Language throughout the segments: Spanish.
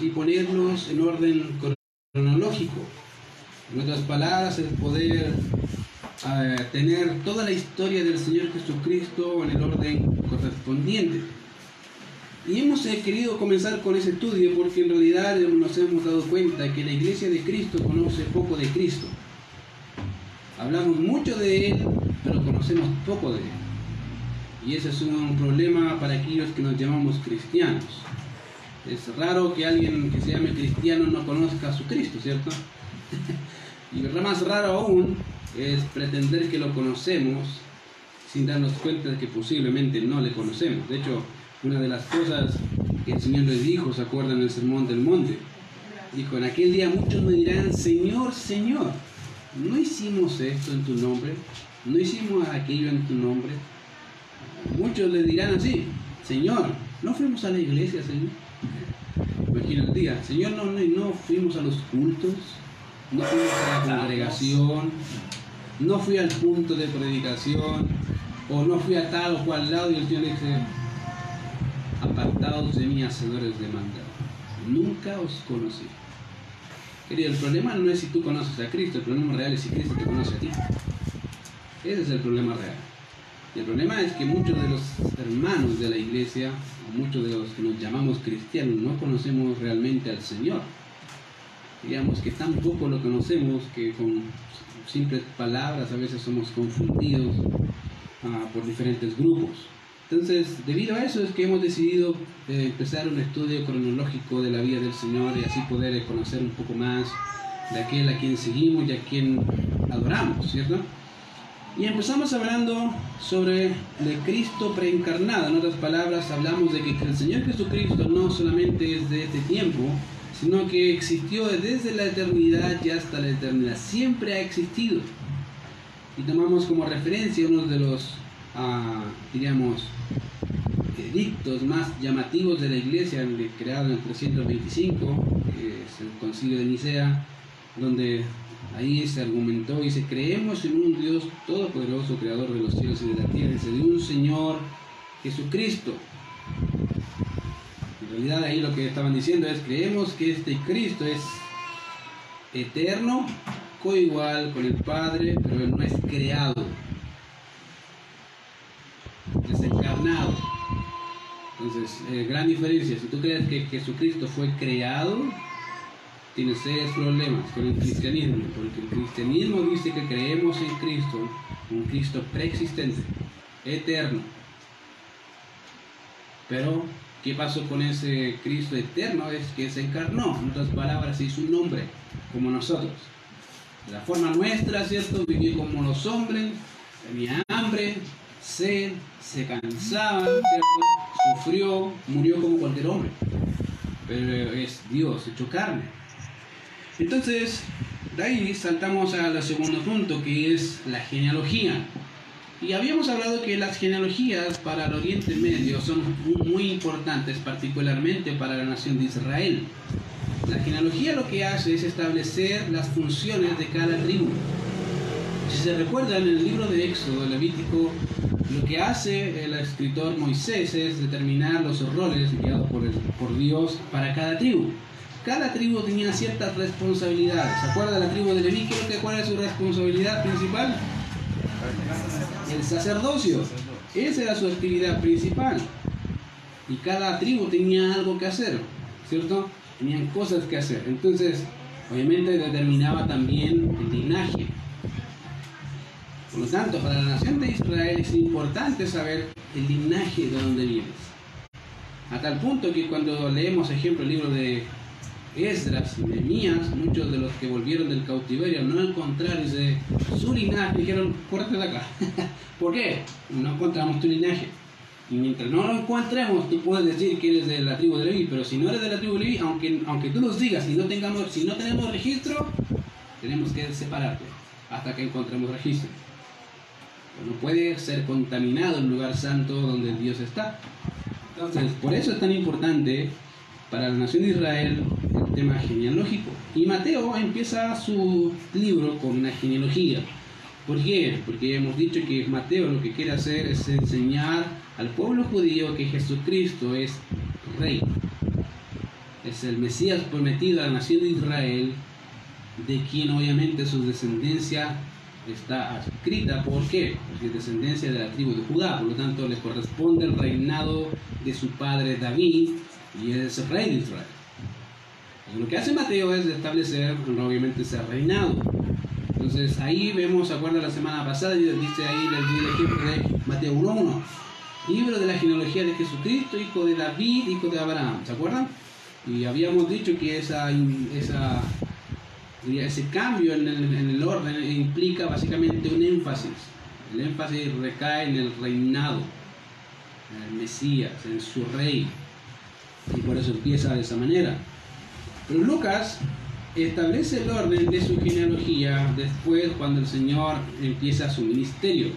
y ponerlos en orden cronológico. En otras palabras, el poder eh, tener toda la historia del Señor Jesucristo en el orden correspondiente. Y hemos eh, querido comenzar con ese estudio porque en realidad nos hemos dado cuenta que la iglesia de Cristo conoce poco de Cristo. Hablamos mucho de Él, pero conocemos poco de Él. Y ese es un problema para aquellos que nos llamamos cristianos. Es raro que alguien que se llame cristiano no conozca a su Cristo, ¿cierto? y lo más raro aún es pretender que lo conocemos sin darnos cuenta de que posiblemente no le conocemos. De hecho, una de las cosas que el Señor les dijo, ¿se acuerdan el sermón del monte? Dijo, en aquel día muchos me dirán, Señor, Señor, no hicimos esto en tu nombre, no hicimos aquello en tu nombre. Muchos le dirán así, Señor, no fuimos a la iglesia, Señor. Imagina el día, Señor, no, no, fuimos a los cultos, no fuimos a la congregación, no fui al punto de predicación, o no fui a tal o cual lado, y el Señor le dice, apartados de mí, hacedores de maldad. Nunca os conocí. Querido, el problema no es si tú conoces a Cristo, el problema real es si Cristo te conoce a ti. Ese es el problema real. Y el problema es que muchos de los hermanos de la iglesia, muchos de los que nos llamamos cristianos, no conocemos realmente al Señor. Digamos que tan poco lo conocemos que con simples palabras a veces somos confundidos ah, por diferentes grupos. Entonces, debido a eso es que hemos decidido eh, empezar un estudio cronológico de la vida del Señor y así poder conocer un poco más de aquel a quien seguimos y a quien adoramos, ¿cierto? Y empezamos hablando sobre el Cristo preencarnado. En otras palabras, hablamos de que el Señor Jesucristo no solamente es de este tiempo, sino que existió desde la eternidad y hasta la eternidad. Siempre ha existido. Y tomamos como referencia uno de los diríamos, edictos más llamativos de la iglesia, creado en el 325, que es el concilio de Nicea, donde ahí se argumentó y se creemos en un Dios todopoderoso, creador de los cielos y de la tierra, y de un Señor Jesucristo. En realidad ahí lo que estaban diciendo es, creemos que este Cristo es eterno, coigual con el Padre, pero él no es creado desencarnado. Entonces, eh, gran diferencia. Si tú crees que Jesucristo fue creado, tienes serios problemas con el cristianismo, porque el cristianismo dice que creemos en Cristo, un Cristo preexistente, eterno. Pero, ¿qué pasó con ese Cristo eterno? Es que se encarnó, en otras palabras, hizo un hombre, como nosotros. la forma nuestra, ¿cierto? Vivir como los hombres, tenía hambre, sed, se cansaba, sufrió, murió como cualquier hombre. Pero es Dios, hecho carne. Entonces, de ahí saltamos al segundo punto, que es la genealogía. Y habíamos hablado que las genealogías para el Oriente Medio son muy importantes, particularmente para la nación de Israel. La genealogía lo que hace es establecer las funciones de cada tribu. Si se recuerdan, en el libro de Éxodo, Levítico lo que hace el escritor Moisés es determinar los roles guiados por Dios para cada tribu. Cada tribu tenía ciertas responsabilidades. ¿Se acuerda la tribu de Leví? ¿Qué cuál es su responsabilidad principal? El sacerdocio. Esa era su actividad principal. Y cada tribu tenía algo que hacer, ¿cierto? Tenían cosas que hacer. Entonces, obviamente determinaba también el linaje. Por lo tanto, para la nación de Israel es importante saber el linaje de donde vienes. A tal punto que cuando leemos, ejemplo, el libro de Esdras Nehemías, muchos de los que volvieron del cautiverio no encontraron su linaje, dijeron, córrete de acá. ¿Por qué? No encontramos tu linaje. Y mientras no lo encontremos, tú puedes decir que eres de la tribu de Leví, pero si no eres de la tribu de Leví, aunque, aunque tú nos digas, si no, tengamos, si no tenemos registro, tenemos que separarte hasta que encontremos registro no puede ser contaminado el lugar santo donde Dios está. Entonces, por eso es tan importante para la nación de Israel el tema genealógico. Y Mateo empieza su libro con una genealogía. ¿Por qué? Porque hemos dicho que Mateo lo que quiere hacer es enseñar al pueblo judío que Jesucristo es rey. es el Mesías prometido a la nación de Israel, de quien obviamente su descendencia está escrita. ¿Por qué? Porque es descendencia de la tribu de Judá, por lo tanto le corresponde el reinado de su padre David y es el rey de Israel. lo que hace Mateo es establecer obviamente ese reinado. Entonces ahí vemos, ¿se acuerdan la semana pasada? Dice ahí el ejemplo de Mateo 1.1. Libro de la genealogía de Jesucristo, hijo de David, hijo de Abraham. ¿Se acuerdan? Y habíamos dicho que esa, esa ese cambio en el, orden implica básicamente un énfasis. El énfasis recae en el reinado, en el Mesías, en su rey. Y por eso empieza de esa manera. Pero Lucas establece el orden de su genealogía después cuando el Señor empieza su ministerio.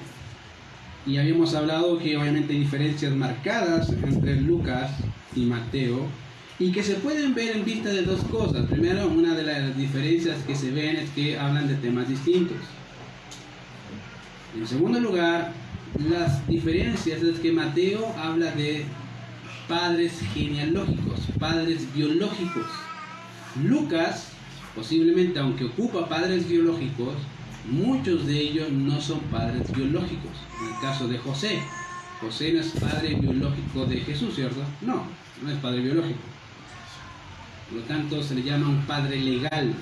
Y habíamos hablado que obviamente hay diferencias marcadas entre Lucas y Mateo y que se pueden ver en vista de dos cosas. Primero, una de las diferencias que se ven es que hablan de temas distintos. En segundo lugar, las diferencias es que Mateo habla de padres genealógicos, padres biológicos. Lucas, posiblemente aunque ocupa padres biológicos, muchos de ellos no son padres biológicos. En el caso de José, José no es padre biológico de Jesús, ¿cierto? No, no es padre biológico. Por lo tanto, se le llama un padre legal,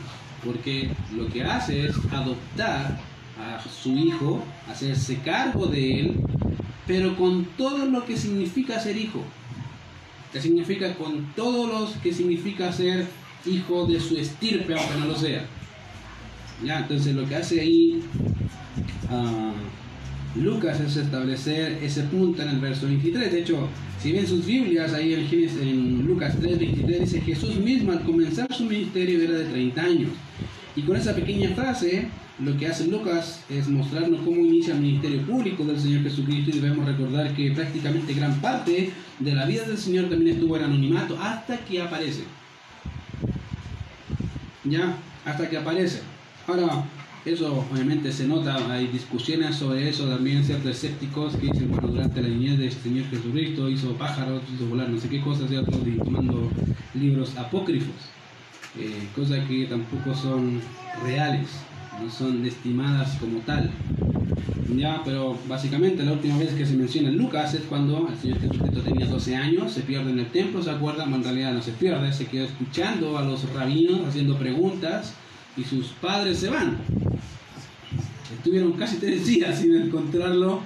porque lo que hace es adoptar a su hijo, hacerse cargo de él, pero con todo lo que significa ser hijo. Que significa con todo lo que significa ser hijo de su estirpe, aunque no lo sea. Ya, entonces lo que hace ahí uh, Lucas es establecer ese punto en el verso 23. De hecho, si ven sus Biblias, ahí en, Lucas 3:23 dice, Jesús mismo al comenzar su ministerio era de 30 años. Y con esa pequeña frase, lo que hace Lucas es mostrarnos cómo inicia el ministerio público del Señor Jesucristo y debemos recordar que prácticamente gran parte de la vida del Señor también estuvo en anonimato hasta que aparece. ¿Ya? Hasta que aparece. Ahora, eso obviamente se nota, hay discusiones sobre eso también, ciertos escépticos que dicen, bueno, durante la niñez del Señor Jesucristo hizo pájaros, hizo volar, no sé qué cosas. Y tomando libros apócrifos, eh, cosas que tampoco son reales, no son estimadas como tal. Ya, pero básicamente la última vez que se menciona en Lucas es cuando el Señor Jesucristo tenía 12 años, se pierde en el templo, ¿se acuerdan? en realidad no se pierde, se quedó escuchando a los rabinos haciendo preguntas y sus padres se van. Estuvieron casi tres días sin encontrarlo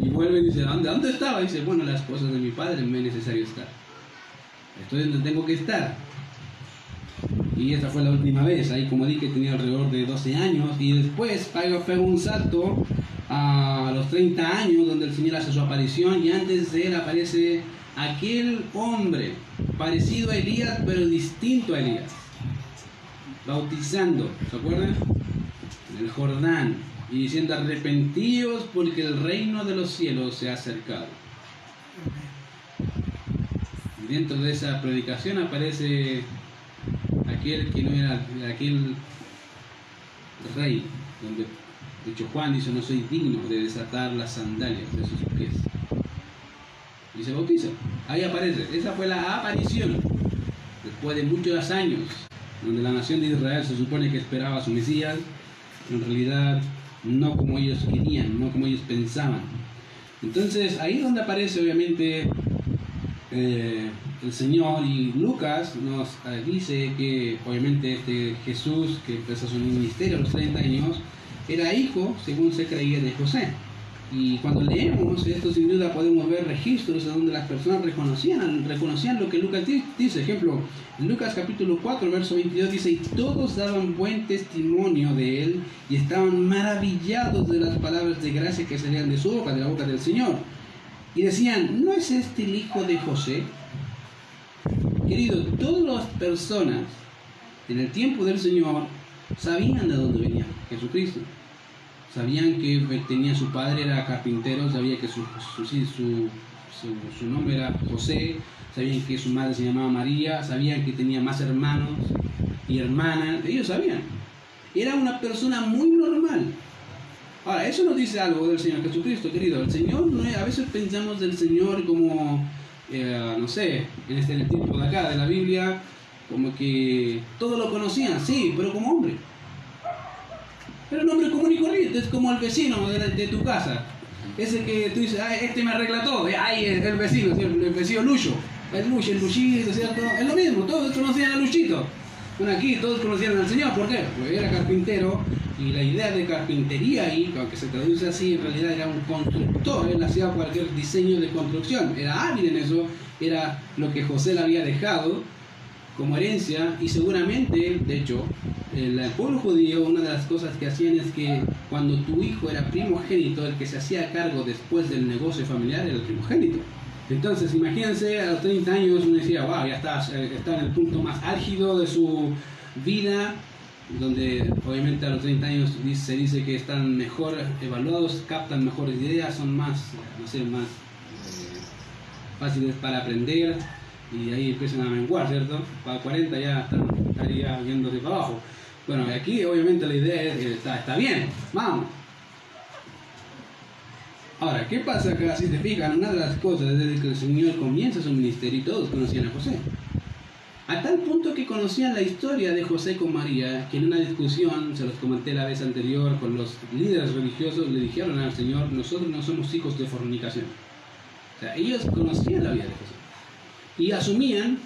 y vuelven y dicen, ¿dónde, ¿dónde estaba? Y dice, bueno, las cosas de mi padre me es necesario estar. Estoy donde tengo que estar. Y esa fue la última vez. Ahí, como dije, tenía alrededor de 12 años. Y después fue un salto a los 30 años, donde el Señor hace su aparición. Y antes de él aparece aquel hombre, parecido a Elías, pero distinto a Elías bautizando, ¿se acuerdan? En el Jordán y diciendo arrepentidos porque el reino de los cielos se ha acercado. Y dentro de esa predicación aparece aquel que no era aquel rey, donde de hecho Juan dice no soy digno de desatar las sandalias de sus pies. Y se bautiza. Ahí aparece. Esa fue la aparición. Después de muchos años donde la nación de Israel se supone que esperaba a su Mesías, en realidad no como ellos querían, no como ellos pensaban. Entonces ahí es donde aparece obviamente eh, el Señor y Lucas nos eh, dice que obviamente este Jesús que empezó su ministerio a los 30 años era hijo, según se creía, de José. Y cuando leemos esto, sin duda podemos ver registros donde las personas reconocían, reconocían lo que Lucas dice. Ejemplo, en Lucas capítulo 4, verso 22 dice, y todos daban buen testimonio de él y estaban maravillados de las palabras de gracia que salían de su boca, de la boca del Señor. Y decían, ¿no es este el hijo de José? Querido, todas las personas en el tiempo del Señor sabían de dónde venía Jesucristo sabían que tenía su padre, era carpintero, sabía que su, su, nombre era José, sabían que su madre se llamaba María, sabían que tenía más hermanos y hermanas, ellos sabían. Era una persona muy normal. Ahora, eso nos dice algo del Señor Jesucristo, querido. El Señor, a veces pensamos del Señor como, no sé, en este tiempo de acá, de la Biblia, como que todos lo conocían, sí, pero como hombre. Era un hombre común y corriente, es como el vecino de, tu casa. Ese que tú dices, este me arregla todo, ay, el, el vecino, el vecino Lucho, el Lucho, el Luchito, ¿cierto? Es lo mismo, todos conocían a Luchito. Bueno, aquí todos conocían al Señor, ¿por qué? Porque era carpintero y la idea de carpintería ahí, aunque se traduce así, en realidad era un constructor, él hacía cualquier diseño de construcción, era hábil en eso, era lo que José le había dejado como herencia y seguramente, de hecho, el, pueblo judío, una de las cosas que hacían es que cuando tu hijo era primogénito, el que se hacía cargo después del negocio familiar era el primogénito. Entonces, imagínense, a los 30 años uno decía, wow, ya está, está en el punto más álgido de su vida, donde obviamente a los 30 años se dice que están mejor evaluados, captan mejores ideas, son más, no sé, más eh, fáciles para aprender y ahí empiezan a menguar, ¿cierto? Para 40 ya estaría yéndose para abajo. Bueno, aquí obviamente la idea es que está, está bien, vamos. Ahora, ¿qué pasa acá? Si te fijan, una de las cosas desde que el Señor comienza su ministerio y todos conocían a José. A tal punto que conocían la historia de José con María, que en una discusión, se los comenté la vez anterior, con los líderes religiosos, le dijeron al Señor, nosotros no somos hijos de fornicación. O sea, ellos conocían la vida de José. Y asumían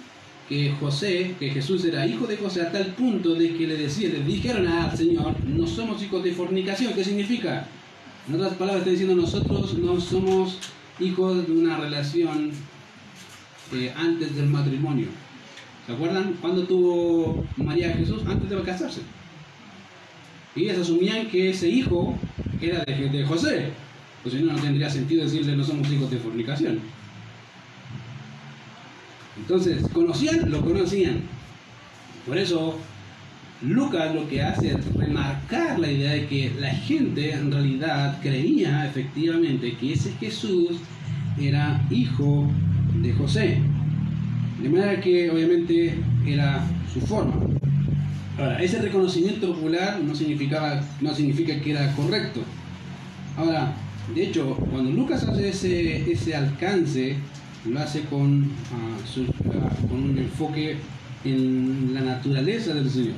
que José, que Jesús era hijo de José a tal punto de que le decían, le dijeron al Señor, no somos hijos de fornicación. ¿Qué significa? En otras palabras, está diciendo, nosotros no somos hijos de una relación eh, antes del matrimonio. ¿Se acuerdan cuando tuvo María Jesús antes de casarse? Y ellas asumían que ese hijo era de, José. Pues si no, no tendría sentido decirle no somos hijos de fornicación. Entonces, ¿conocían? Lo conocían. Por eso, Lucas lo que hace es remarcar la idea de que la gente en realidad creía efectivamente que ese Jesús era hijo de José. De manera que obviamente era su forma. Ahora, ese reconocimiento popular no, significaba, no significa que era correcto. Ahora, de hecho, cuando Lucas hace ese, ese alcance, lo hace con, ah, ah, un enfoque en la naturaleza del Señor.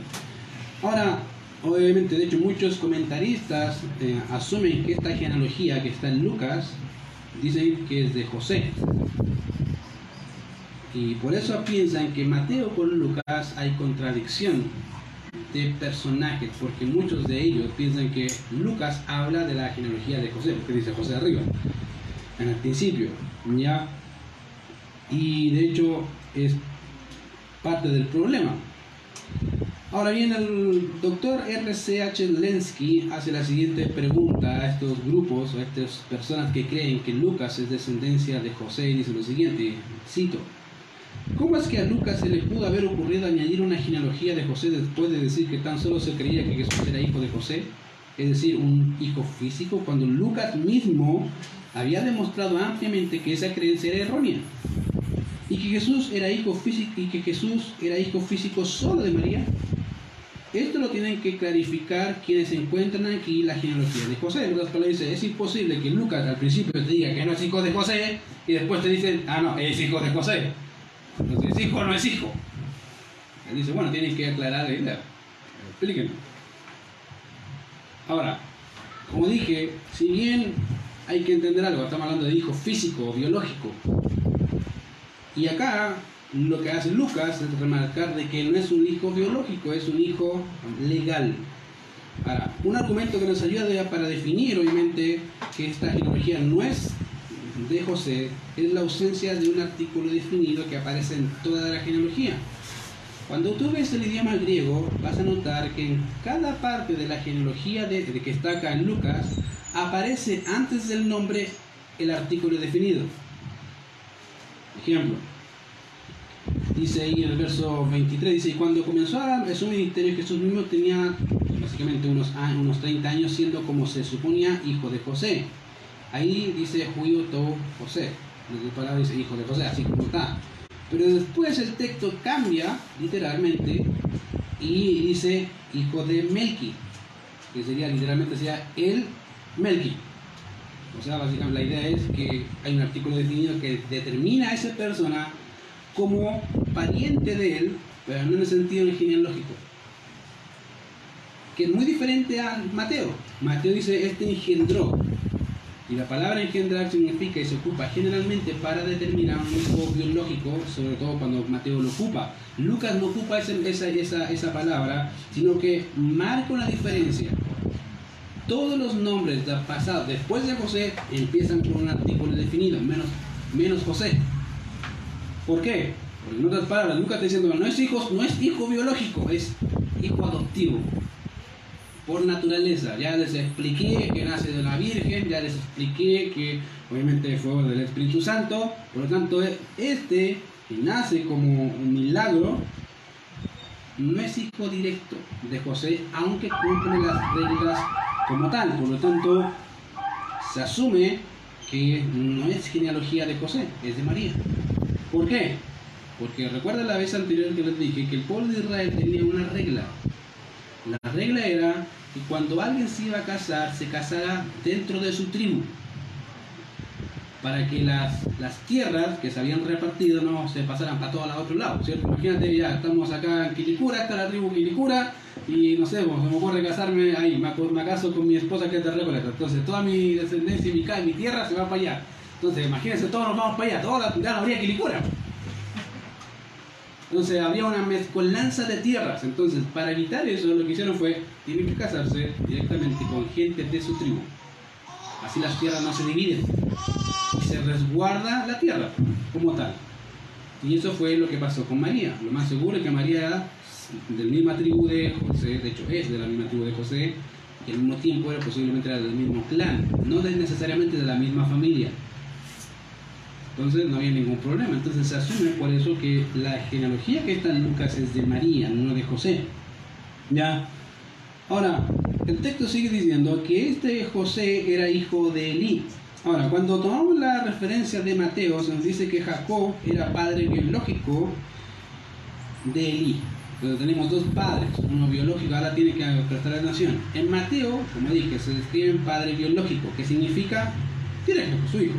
Ahora, obviamente, de hecho, muchos comentaristas eh, asumen que esta genealogía que está en Lucas, dicen que es de José. Y por eso piensan que Mateo con Lucas hay contradicción de personajes, porque muchos de ellos piensan que Lucas habla de la genealogía de José, porque dice José arriba, en el principio, ¿ya? Y de hecho es parte del problema. Ahora bien, el doctor R.C.H. Lensky hace la siguiente pregunta a estos grupos, a estas personas que creen que Lucas es descendencia de José, y dice lo siguiente, cito, ¿Cómo es que a Lucas se le pudo haber ocurrido añadir una genealogía de José después de decir que tan solo se creía que Jesús era hijo de José? Es decir, un hijo físico, cuando Lucas mismo había demostrado ampliamente que esa creencia era errónea y que Jesús era hijo físico y que Jesús era hijo físico solo de María. Esto lo tienen que clarificar quienes encuentran aquí la genealogía de José. Palabras, dice, es imposible que Lucas al principio te diga que no es hijo de José y después te dicen, ah, no, es hijo de José. Entonces, ¿es hijo o no es hijo? Él dice, bueno, tienen que aclarar la idea. Explíquenme. Ahora, como dije, si bien hay que entender algo, estamos hablando de hijo físico, biológico. Y acá lo que hace Lucas es remarcar de que no es un hijo biológico, es un hijo legal. Ahora, un argumento que nos ayuda para definir, obviamente, que esta genealogía no es de José es la ausencia de un artículo definido que aparece en toda la genealogía. Cuando tú ves el idioma griego, vas a notar que en cada parte de la genealogía de, que está acá en Lucas, aparece antes del nombre el artículo definido. Ejemplo, dice ahí en el verso 23, dice, cuando comenzó a su ministerio, Jesús mismo tenía básicamente unos, unos 30 años siendo como se suponía hijo de José. Ahí dice Juio To José. En palabra dice hijo de José, así como está. Pero después el texto cambia literalmente y dice hijo de Melki, que sería literalmente sea el Melki. O sea, básicamente la idea es que hay un artículo definido que determina a esa persona como pariente de él pero no en el sentido genealógico. Que es muy diferente a Mateo. Mateo dice, este engendró. Y la palabra engendrar significa y se ocupa generalmente para determinar un hijo biológico, sobre todo cuando Mateo lo ocupa. Lucas no ocupa esa, esa, esa palabra, sino que marca una diferencia. Todos los nombres pasados después de José empiezan con un artículo definido, menos, menos José. ¿Por qué? Porque en otras palabras, Lucas está diciendo, no es, hijo, no es hijo biológico, es hijo adoptivo por naturaleza. Ya les expliqué que nace de la Virgen, ya les expliqué que obviamente fue del Espíritu Santo, por lo tanto este que nace como un milagro no es hijo directo de José, aunque cumple las reglas como tal, por lo tanto se asume que no es genealogía de José, es de María. ¿Por qué? Porque recuerda la vez anterior que les dije que el pueblo de Israel tenía una regla. La regla era y cuando alguien se iba a casar, se casara dentro de su tribu, para que las, las tierras que se habían repartido no se pasaran para todos los otros lados, ¿cierto? Imagínate, ya estamos acá en Quilicura, está la tribu Quilicura, y no sé, pues, se me ocurre casarme ahí, me, caso con mi esposa que es de Recoleta, entonces toda mi descendencia y mi, mi tierra se va para allá. Entonces, imagínense, todos nos vamos para allá, toda la, ya no habría Quilicura. Entonces había una mezcolanza de tierras. Entonces, para evitar eso, lo que hicieron fue, tienen que casarse directamente con gente de su tribu. Así las tierras no se dividen. Y se resguarda la tierra como tal. Y eso fue lo que pasó con María. Lo más seguro es que María de la misma tribu de José, de hecho es de la misma tribu de José, y al mismo tiempo era posiblemente del mismo clan, no necesariamente de la misma familia. Entonces no había ningún problema. Entonces se asume por eso que la genealogía que está en Lucas es de María, no de José. ¿Ya? Ahora, el texto sigue diciendo que este José era hijo de Elí. Ahora, cuando tomamos la referencia de Mateo, se nos dice que Jacob era padre biológico de Elí. Entonces tenemos dos padres, uno biológico, ahora tiene que prestar atención. En Mateo, como dije, se describe un padre biológico, que significa directo, su hijo.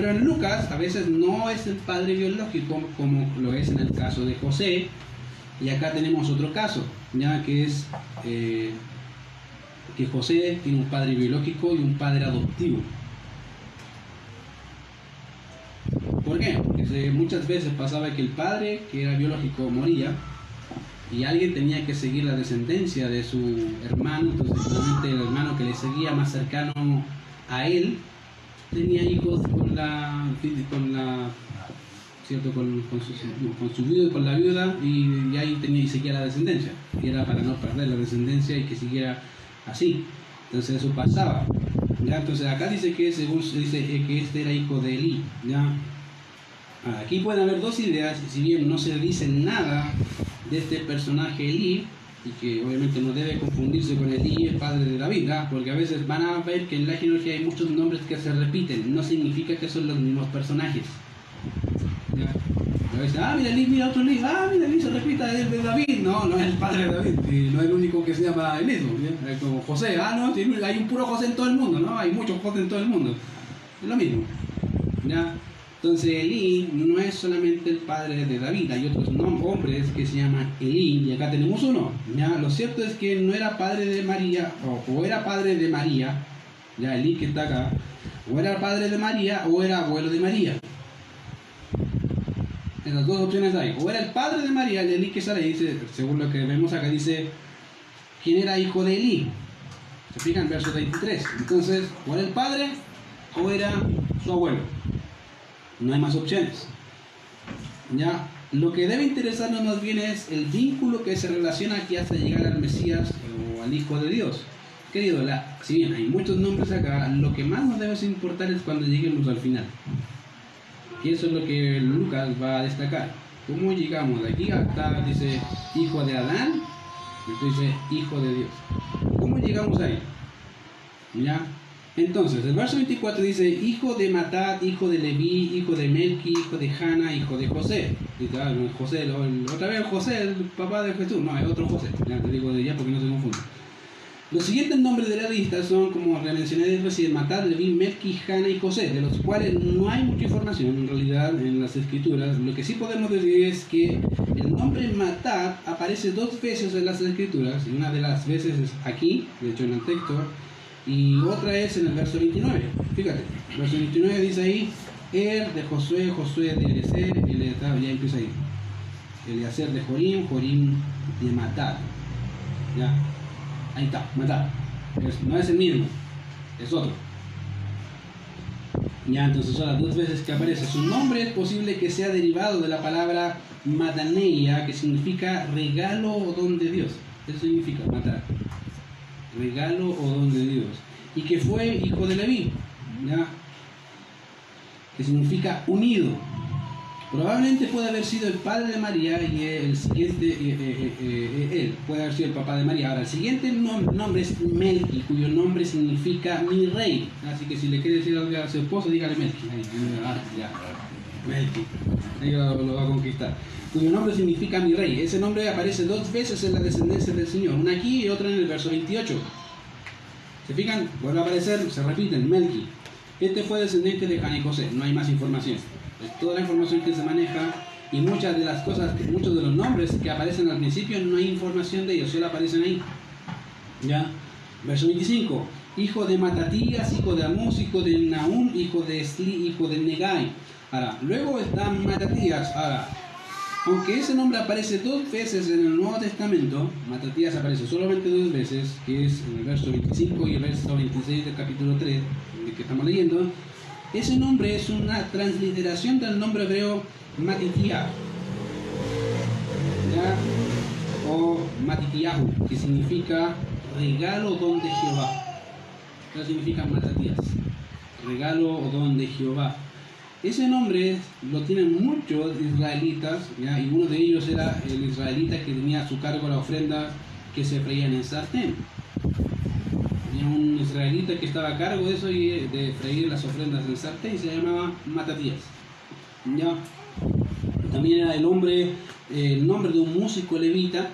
Pero en Lucas a veces no es el padre biológico como lo es en el caso de José. Y acá tenemos otro caso, ya que es eh, que José tiene un padre biológico y un padre adoptivo. ¿Por qué? Porque muchas veces pasaba que el padre, que era biológico, moría y alguien tenía que seguir la descendencia de su hermano, entonces el hermano que le seguía más cercano a él tenía hijos con la, con la ¿cierto? Con, con, su, con su viuda, con la viuda y, ahí tenía y seguía la descendencia. Y era para no perder la descendencia y que siguiera así. Entonces eso pasaba. ¿ya? Entonces acá dice que según dice que este era hijo de Eli. ¿ya? Aquí pueden haber dos ideas, si bien no se dice nada de este personaje Eli, y que obviamente no debe confundirse con el el padre de David, porque a veces van a ver que en la genealogía hay muchos nombres que se repiten, no significa que son los mismos personajes. A veces, ah, mira, Eli, mira otro Eli, ah, mira, Eli se repita de David, no, no es el padre de David, no es el único que se llama el mismo, como José, ah, no, hay un puro José en todo el mundo, ¿no? Hay muchos José en todo el mundo, es lo mismo. ¿ya? Entonces Elí no es solamente el padre de David, hay otros hombres que se llaman Elí, y acá tenemos uno. ¿ya? Lo cierto es que no era padre de María, o, era padre de María, ya Elí que está acá, o era padre de María o era abuelo de María. Esas dos opciones hay. O era el padre de María, el Elí que sale, dice, según lo que vemos acá, dice, ¿quién era hijo de Elí? Se fijan, verso 23. Entonces, o era el padre o era su abuelo. No hay más opciones. Ya, lo que debe interesarnos más bien es el vínculo que se relaciona aquí hasta llegar al Mesías o al Hijo de Dios. Querido, la, si bien hay muchos nombres acá, lo que más nos debe importar es cuando lleguemos al final. Y eso es lo que Lucas va a destacar. ¿Cómo llegamos de aquí hasta, dice, hijo de Adán? Después dice, hijo de Dios. ¿Cómo llegamos ahí? ¿Ya? Entonces, el verso 24 dice, hijo de Matat, hijo de Leví, hijo de Melki, hijo de Hanna, hijo de José. Ah, no es José, otra vez José, el papá de Jesús. No, es otro José. Ya te digo de ya porque no se confunde. Los siguientes nombres de la lista son, como mencioné recién, Matat, Leví, Melki, Hanna y José, de los cuales no hay mucha información en realidad en las escrituras. Lo que sí podemos decir es que el nombre Matat aparece dos veces en las escrituras, y una de las veces es aquí, de hecho en el texto, y otra es en el verso 29. Fíjate, verso 29 dice ahí, Er de Josué, Josué de Eliezer, Eliezer, ya empieza ahí. Eliezer de Jorim, Jorim de Matat. Ya, Ahí está, matar. no es el mismo, es otro. Ya, entonces son las dos veces que aparece. Su nombre es posible que sea derivado de la palabra mataneia, que significa regalo o don de Dios. Eso significa matar. Regalo o don de Dios. Y que fue hijo de Leví, que significa unido. Probablemente puede haber sido el padre de María y el siguiente, eh, eh, eh, él puede haber sido el papá de María. Ahora, el siguiente nombre es Melki, cuyo nombre significa mi rey. Así que si le quiere decir algo a su esposo, dígale. Ahí lo, va a conquistar. Cuyo nombre significa mi rey. Ese nombre aparece dos veces en la descendencia del Señor. Una aquí y otra en el verso 28. ¿Se fijan? Vuelve a aparecer, se repiten, Melki. Este fue descendiente de José. José. No hay más información toda la información que se maneja y muchas de las cosas, muchos de los nombres que aparecen al principio no hay información de ellos, solo aparecen ahí. ¿Ya? Verso 25. Hijo de Matatías, hijo de Amos, hijo de Naúm, hijo de Esli, hijo de Negai. Luego está Matatías. Ahora, aunque ese nombre aparece dos veces en el Nuevo Testamento, Matatías aparece solamente dos veces, que es en el verso 25 y el verso 26 del capítulo 3, de que estamos leyendo, ese nombre es una transliteración del nombre hebreo Matitiah o Matitiahu, que significa regalo don de Jehová. Eso significa Matatías, regalo o don de Jehová. Ese nombre lo tienen muchos israelitas, y uno de ellos era el israelita que tenía a su cargo la ofrenda que se freía en sartén un israelita que estaba a cargo de eso y de freír las ofrendas del sartén y se llamaba Matatías. ¿Ya? También era el hombre, el nombre de un músico levita.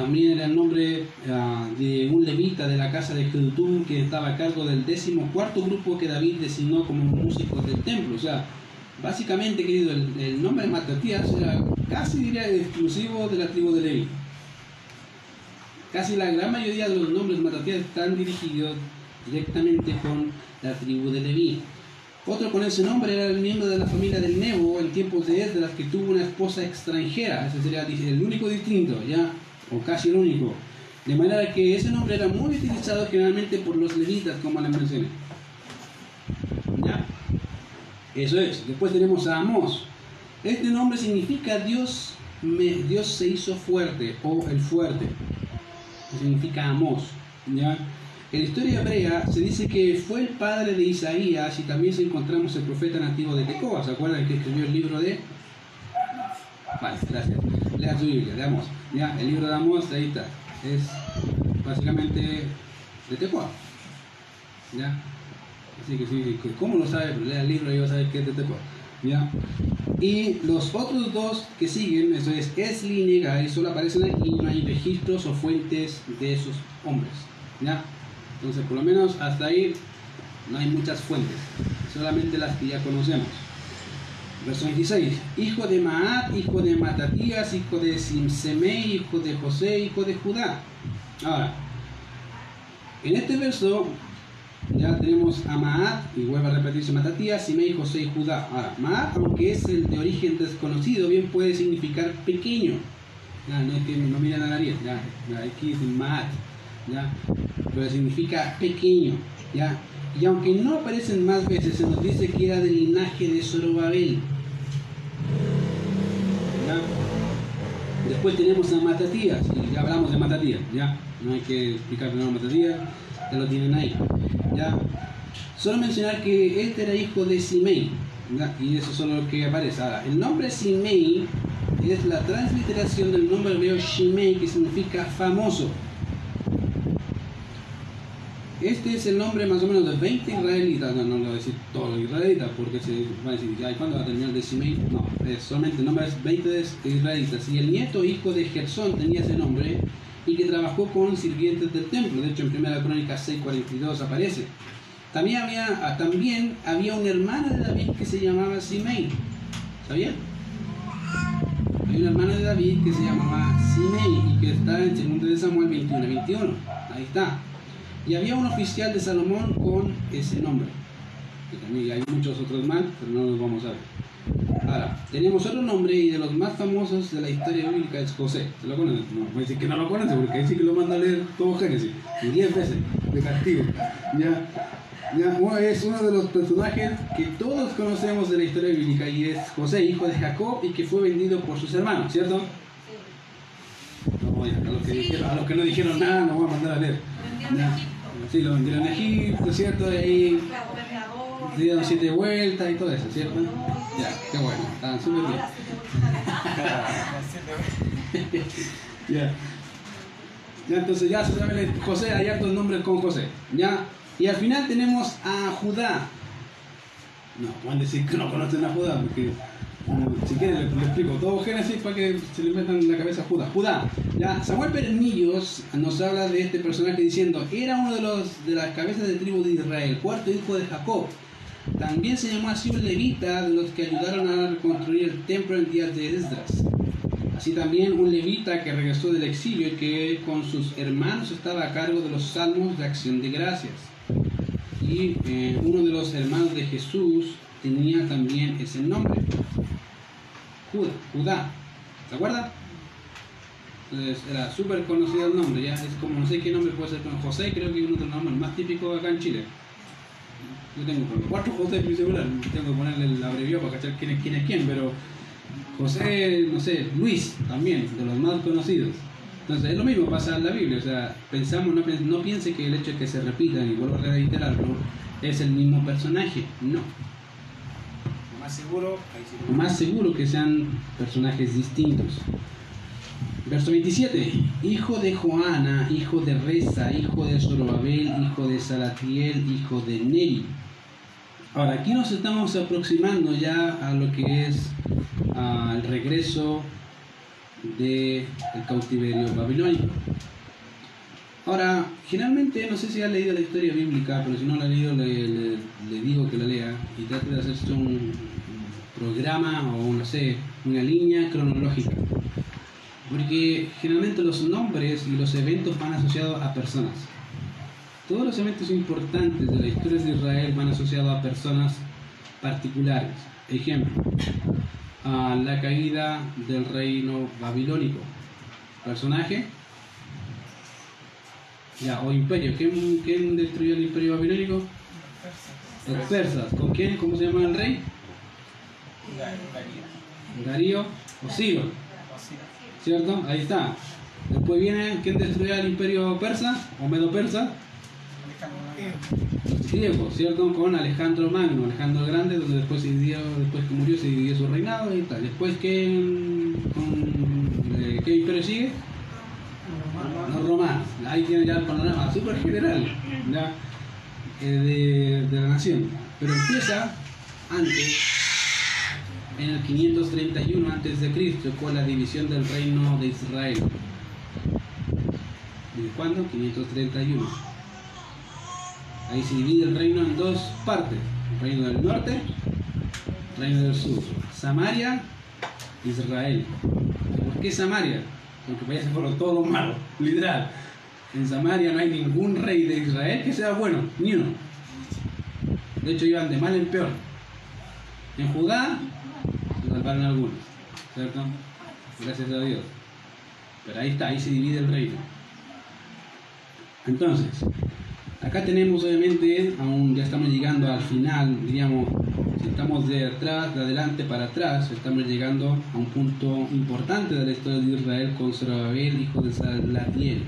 También era el nombre ah, de un levita de la casa de Jedutún que estaba a cargo del décimo cuarto grupo que David designó como músicos del templo. O sea, básicamente, querido, el, el nombre de Matatías era casi diría exclusivo de la tribu de Leví. Casi la gran mayoría de los nombres matatías están dirigidos directamente con la tribu de Leví. Otro con ese nombre era el miembro de la familia del Nebo en tiempos de Esdras que tuvo una esposa extranjera. Ese sería el único distinto, ¿ya? O casi el único. De manera que ese nombre era muy utilizado generalmente por los levitas, como les mencioné. ¿Ya? Eso es. Después tenemos a Amos. Este nombre significa Dios, Dios se hizo fuerte o el fuerte significa Amos. ¿ya? En la historia hebrea se dice que fue el padre de Isaías y también encontramos el profeta nativo de Tecoa. ¿Se acuerdan que escribió el libro de.? Vale, gracias. Lea su Biblia, de Amos. ¿Ya? El libro de Amos, ahí está. Es básicamente de Tecoa. ¿ya? Así que sí, ¿cómo lo sabe? Pues lea el libro y va a saber que es de Tecoa. ¿ya? Y los otros dos que siguen, eso es Esli y solo aparecen aquí, no hay registros o fuentes de esos hombres. ¿ya? Entonces, por lo menos hasta ahí no hay muchas fuentes, solamente las que ya conocemos. Verso 26. Hijo de Maat, hijo de Matatías, hijo de Simsemei, hijo de José, hijo de Judá. Ahora, en este verso ya tenemos a Maat, y vuelve a repetirse Matatías, Simei, José y Judá. Ahora, Maat, aunque es el de origen desconocido, bien puede significar pequeño. Ya, no es que no miren a la nariz, ya, aquí dice Maat, ya, pero significa pequeño, ya. Y aunque no aparecen más veces, se nos dice que era del linaje de Zorobabel. ¿Ya? Después tenemos a Matatías, ya hablamos de Matatías, ya, no hay que explicar primero Matatías, ya lo tienen ahí. ¿ya? Solo mencionar que este era hijo de Simei, y eso es solo lo que aparece. Ahora, el nombre Simei es la transliteración del nombre hebreo Shimei, que significa famoso. Este es el nombre más o menos de 20 israelitas, no, no le voy a decir todos los israelitas, porque se va a decir, ¿cuándo va a terminar de Simei? No, solamente el nombre es 20 israelitas. Y el nieto hijo de Gersón tenía ese nombre, y que trabajó con sirvientes del templo. De hecho, en 1 Crónica 6:42 aparece. También había, ah, también había una hermana de David que se llamaba Simei. ¿Sabía? Hay una hermana de David que se llamaba Simei y que está en 2 de Samuel 21, 21. Ahí está. Y había un oficial de Salomón con ese nombre. Y también hay muchos otros más, pero no los vamos a ver. Ahora, tenemos otro nombre y de los más famosos de la historia bíblica es José. ¿Se lo conocen? No, voy a decir que no lo conocen porque ahí sí que lo manda a leer todo Génesis. Y 10 veces de castigo. Ya. Ya, es uno de los personajes que todos conocemos de la historia bíblica y es José, hijo de Jacob y que fue vendido por sus hermanos, ¿cierto? No, a, los que dijeron, a los que no dijeron nada, nos voy a mandar a leer. Sí, lo vendieron a Egipto, ¿cierto? Y ahí se dieron siete vueltas y todo eso, ¿cierto? Ya, qué bueno, estaban súper bien. ya. Ya, entonces ya se sabe José, hay hartos nombres con José. Ya, y al final tenemos a Judá. No, pueden decir que no conocen a Judá, porque si quieren les, explico todo Génesis para que se le metan en la cabeza a Judá. Ya, Samuel Permillos nos habla de este personaje diciendo, era uno de, los, de las cabezas de tribu de Israel, cuarto hijo de Jacob. También se llamó así un levita de los que ayudaron a reconstruir el templo en días de Esdras. Así también un levita que regresó del exilio y que con sus hermanos estaba a cargo de los salmos de acción de gracias y eh, uno de los hermanos de Jesús tenía también ese nombre, Judá, Judá, ¿se acuerda? Entonces era súper conocido el nombre, ya es como no sé qué nombre puede ser, con José creo que es uno de los nombres más típicos acá en Chile. Yo tengo cuatro José en mi celular, tengo que ponerle el abreviado para cachar quién es quién es quién, pero José, no sé, Luis también, de los más conocidos. Entonces es lo mismo pasa en la Biblia, o sea, pensamos, no, no piense que el hecho de que se repitan y vuelvo a reiterarlo es el mismo personaje, no. Más seguro, más seguro que sean personajes distintos. Verso 27, hijo de Joana, hijo de Reza, hijo de Zorobabel, hijo de Salatiel, hijo de Neri. Ahora, aquí nos estamos aproximando ya a lo que es el regreso del cautiverio babilónico. Ahora, generalmente, no sé si ha leído la historia bíblica, pero si no la ha leído, le, digo que la lea y trate de hacerse un programa o, no sé, una línea cronológica. Porque generalmente los nombres y los eventos van asociados a personas. Todos los eventos importantes de la historia de Israel van asociados a personas particulares. Ejemplo, a la caída del reino babilónico. Personaje. Ya, o imperio. ¿Quién, quién destruyó el imperio babilónico? Los persas. ¿Con quién? ¿Cómo se llama el rey? Darío o Ciro. ¿Cierto? Ahí está. Después viene, ¿quién destruyó el imperio persa o medo persa? griegos, ¿cierto? Con Alejandro Magno, Alejandro el Grande, donde después se dividió, después que murió se dividió su reinado y tal. Después con, eh, ¿qué imperio sigue? Los romanos. Ahí tiene ya el panorama súper general ¿ya? Eh, de, de la nación. Pero empieza antes, en el 531 a.C., con la división del reino de Israel. ¿De cuándo? 531 Ahí se divide el reino en dos partes, el reino del norte, el reino del sur. Samaria, Israel. ¿Por qué Samaria? Porque allá se fueron todos los malos, literal. En Samaria no hay ningún rey de Israel que sea bueno, ni uno. De hecho, iban de mal en peor. En Judá salvaron algunos, ¿cierto? Gracias a Dios. Pero ahí está, ahí se divide el reino. Entonces, Acá tenemos obviamente, aún ya estamos llegando al final, diríamos, si estamos de atrás, de adelante para atrás, estamos llegando a un punto importante de la historia de Israel con Zorobabel, hijo de Salatiel.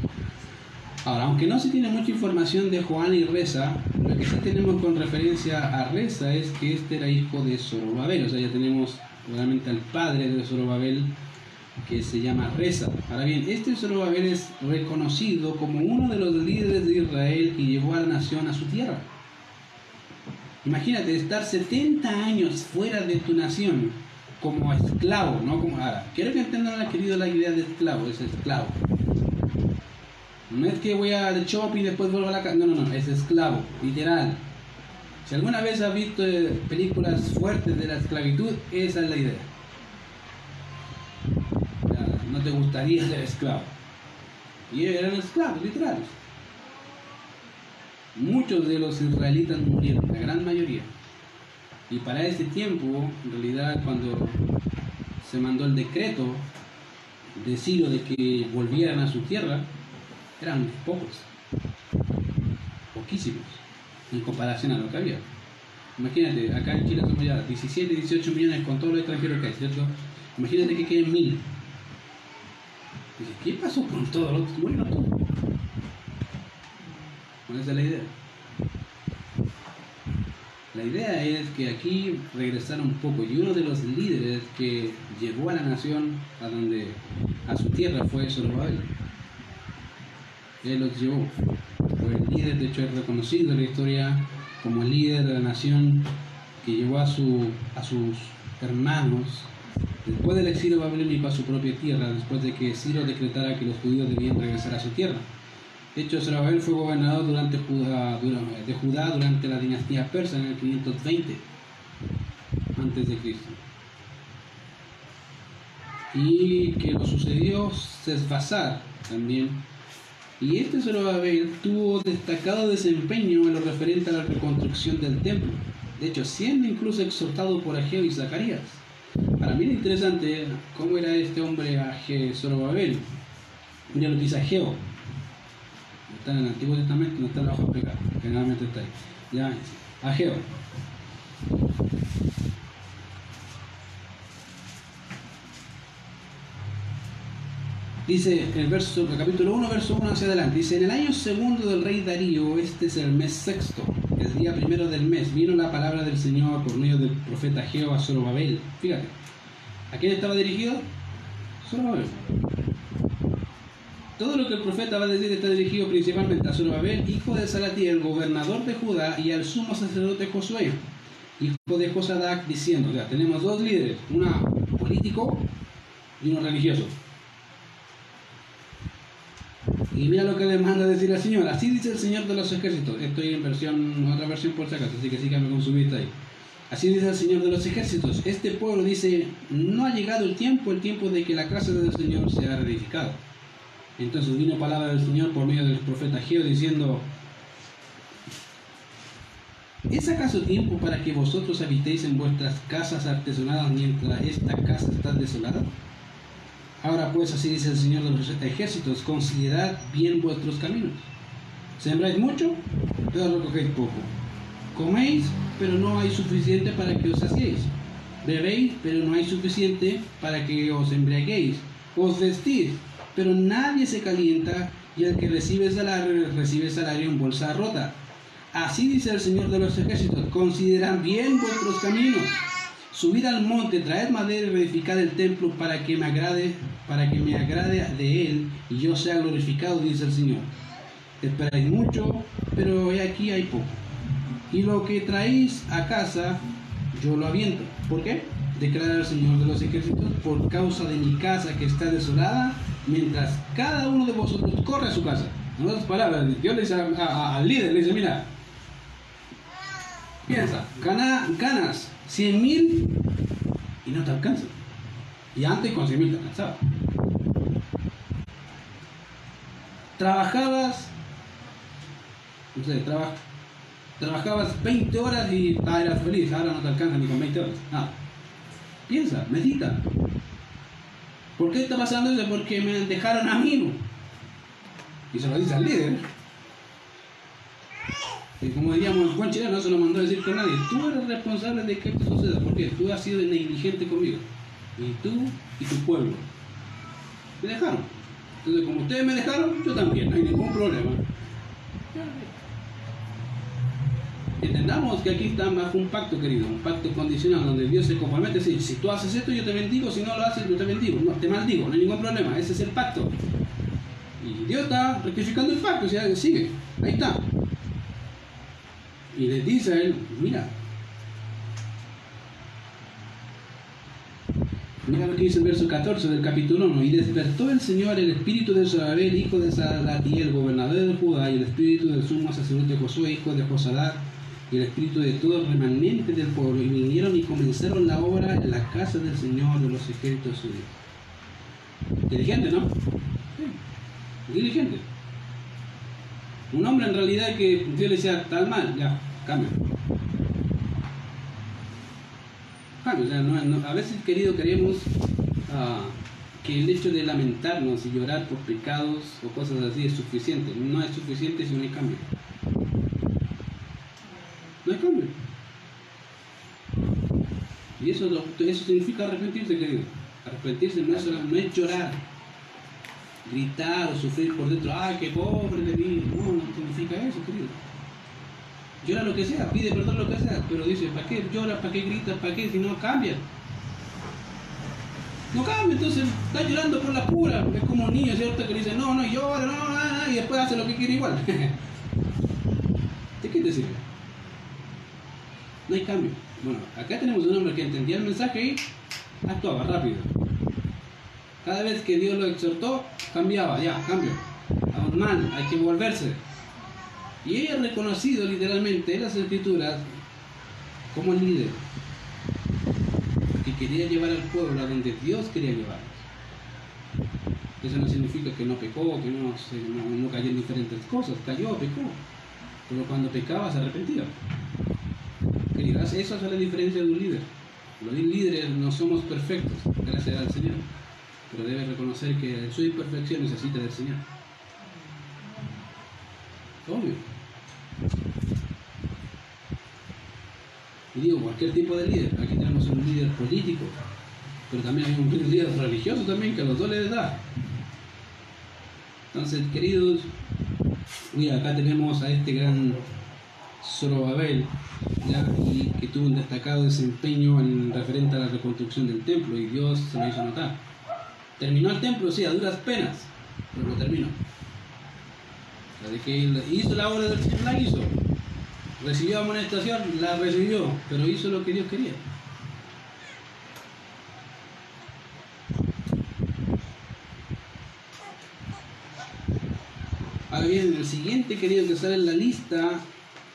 Ahora, aunque no se tiene mucha información de Juan y Reza, lo que sí tenemos con referencia a Reza es que este era hijo de Zorobabel, o sea, ya tenemos obviamente al padre de Zorobabel, que se llama Reza. Ahora bien, este Zorobabel es reconocido como uno de los líderes de Israel que llevó a la nación a su tierra. Imagínate estar 70 años fuera de tu nación como esclavo, no como ahora. Quiero que entiendan, querido, la idea de esclavo, es esclavo. No es que voy a de shop y después vuelvo a la casa. No, no, no, es esclavo, literal. Si alguna vez has visto eh, películas fuertes de la esclavitud, esa es la idea. No te gustaría ser esclavo. Y eran esclavos, literales. Muchos de los israelitas murieron, la gran mayoría. Y para ese tiempo, en realidad, cuando se mandó el decreto de Ciro de que volvieran a su tierra, eran pocos, poquísimos, en comparación a lo que había. Imagínate, acá en Chile somos ya 17, 18 millones con todos los extranjeros que hay, ¿cierto? Imagínate que queden mil. Dice, ¿qué pasó con todos los Murieron todos. Bueno, es la idea. La idea es que aquí regresaron un poco y uno de los líderes que llevó a la nación a donde a su tierra fue Zorobabel. Él los llevó. Fue el líder, de hecho es reconocido en la historia como el líder de la nación que llevó a, su, a sus hermanos después del exilio babilónico a su propia tierra, después de que Ciro decretara que los judíos debían regresar a su tierra. De hecho, Zorobabel fue gobernador durante Judá, de Judá durante la dinastía persa en el 520 antes de Cristo. Y que lo sucedió Sesbazar también. Y este Zorobabel tuvo destacado desempeño en lo referente a la reconstrucción del templo. De hecho, siendo incluso exhortado por Ageo y Zacarías. Para mí es interesante cómo era este hombre Age- Zorobabel. Mira lo que dice Ageo. Está en el Antiguo Testamento, no está en la hoja de pecado. Generalmente está ahí. Ya, Ageo. Dice el verso, el capítulo 1, verso 1 hacia adelante. Dice, en el año segundo del rey Darío, este es el mes sexto, el día primero del mes, vino la palabra del Señor por medio del profeta a Zorobabel. Fíjate, ¿a quién estaba dirigido? Zorobabel. Todo lo que el profeta va a decir está dirigido principalmente a Zorobabel, hijo de Salatiel, gobernador de Judá, y al sumo sacerdote Josué, hijo de Josadac, diciendo, o tenemos dos líderes, uno político y uno religioso. Y mira lo que le manda decir al Señor. Así dice el Señor de los ejércitos. Estoy en versión, otra versión por si acaso, así que síganme con su vista ahí. Así dice el Señor de los ejércitos. Este pueblo dice, no ha llegado el tiempo, el tiempo de que la casa del Señor sea reedificada. Entonces vino palabra del Señor por medio del profeta Geo diciendo, ¿es acaso tiempo para que vosotros habitéis en vuestras casas artesonadas mientras esta casa está desolada? Ahora pues así dice el Señor de los ejércitos, considerad bien vuestros caminos. Sembráis mucho, pero recogéis poco. Coméis, pero no hay suficiente para que os saciéis. Bebéis, pero no hay suficiente para que os embriaguéis. Os vestís, pero nadie se calienta y el que recibe salario recibe salario en bolsa rota. Así dice el Señor de los ejércitos, considerad bien vuestros caminos. Subid al monte, traed madera y reedificad el templo para que me agrade, para que me agrade de él y yo sea glorificado, dice el Señor. Esperáis mucho, pero aquí hay poco. Y lo que traéis a casa, yo lo aviento. ¿Por qué? Declara el Señor de los ejércitos, por causa de mi casa que está desolada, mientras cada uno de vosotros corre a su casa. En otras palabras, Dios le dice al líder, le dice, mira, piensa, gana, ganas 100 mil y no te alcanza. Y antes con 100 mil te alcanzaba. Trabajabas, no sé, traba- trabajabas 20 horas y ah, eras feliz, ahora no te alcanza ni con 20 horas. Piensa, medita. ¿Por qué está pasando eso? Porque me dejaron a mí. Y se lo dice al líder. Y como diríamos, el buen chileno no se lo mandó a decir con nadie. Tú eres responsable de que esto suceda, porque tú has sido negligente conmigo. Y tú y tu pueblo. Me dejaron. Entonces, como ustedes me dejaron, yo también, no hay ningún problema. Entendamos que aquí está bajo un pacto, querido, un pacto condicional, donde Dios se compromete a decir, si tú haces esto, yo te bendigo, si no lo haces, yo te bendigo. No, te maldigo, no hay ningún problema, ese es el pacto. Y Dios está rectificando el pacto, o sea, sigue, ahí está. Y le dice a él, mira, Mira lo que dice el verso 14 del capítulo 1. Y despertó el Señor el espíritu de Zorabel, hijo de Salatiel, gobernador de Judá, y el espíritu del sumo sacerdote Josué, hijo de Josadar, y el espíritu de todo remanente del pueblo. Y vinieron y comenzaron la obra en la casa del Señor de los ejércitos suyos. Inteligente, ¿no? Sí. Diligente. Un hombre en realidad que Dios le decía, tal mal, ya, cambia. a veces, querido, queremos ah, que el hecho de lamentarnos y llorar por pecados o cosas así es suficiente. No es suficiente si no hay cambio. No hay cambio. Y eso, eso significa arrepentirse, querido. Arrepentirse no es, no es llorar, gritar o sufrir por dentro. ¡Ay, qué pobre de mí! No, no significa eso, querido llora lo que sea, pide perdón lo que sea, pero dice, ¿para qué llora? ¿Para qué grita? ¿Para qué? Si no cambia. No cambia, entonces está llorando por la pura. Es como un niño, ¿cierto? Que dice, no, no llora, no, no, no, y después hace lo que quiere igual. ¿De qué te sirve? No hay cambio. Bueno, acá tenemos un hombre que entendía el mensaje y actuaba rápido. Cada vez que Dios lo exhortó, cambiaba, ya, cambio. Aún mal, hay que volverse. Y ella ha reconocido literalmente en las escrituras como líder que quería llevar al pueblo a donde Dios quería llevarlos. Eso no significa que no pecó, que no, no, cayó en diferentes cosas, cayó, pecó. Pero cuando pecaba se arrepentía. Queridas, eso es la diferencia de un líder. Los líderes no somos perfectos, gracias al Señor. Pero debe reconocer que su imperfección necesita del Señor. Obvio. Y digo, cualquier tipo de líder. Aquí tenemos un líder político, pero también hay un líder religioso también que a los dos les da. Entonces, queridos, mira, acá tenemos a este gran Zorobabel, que tuvo un destacado desempeño en referente a la reconstrucción del templo y Dios se lo hizo notar. Terminó el templo, sí, a duras penas, pero lo terminó. de que hizo la obra del Señor, la hizo, Recibió amonestación, la recibió, pero hizo lo que Dios quería. Ahora bien, el siguiente querido que sale en la lista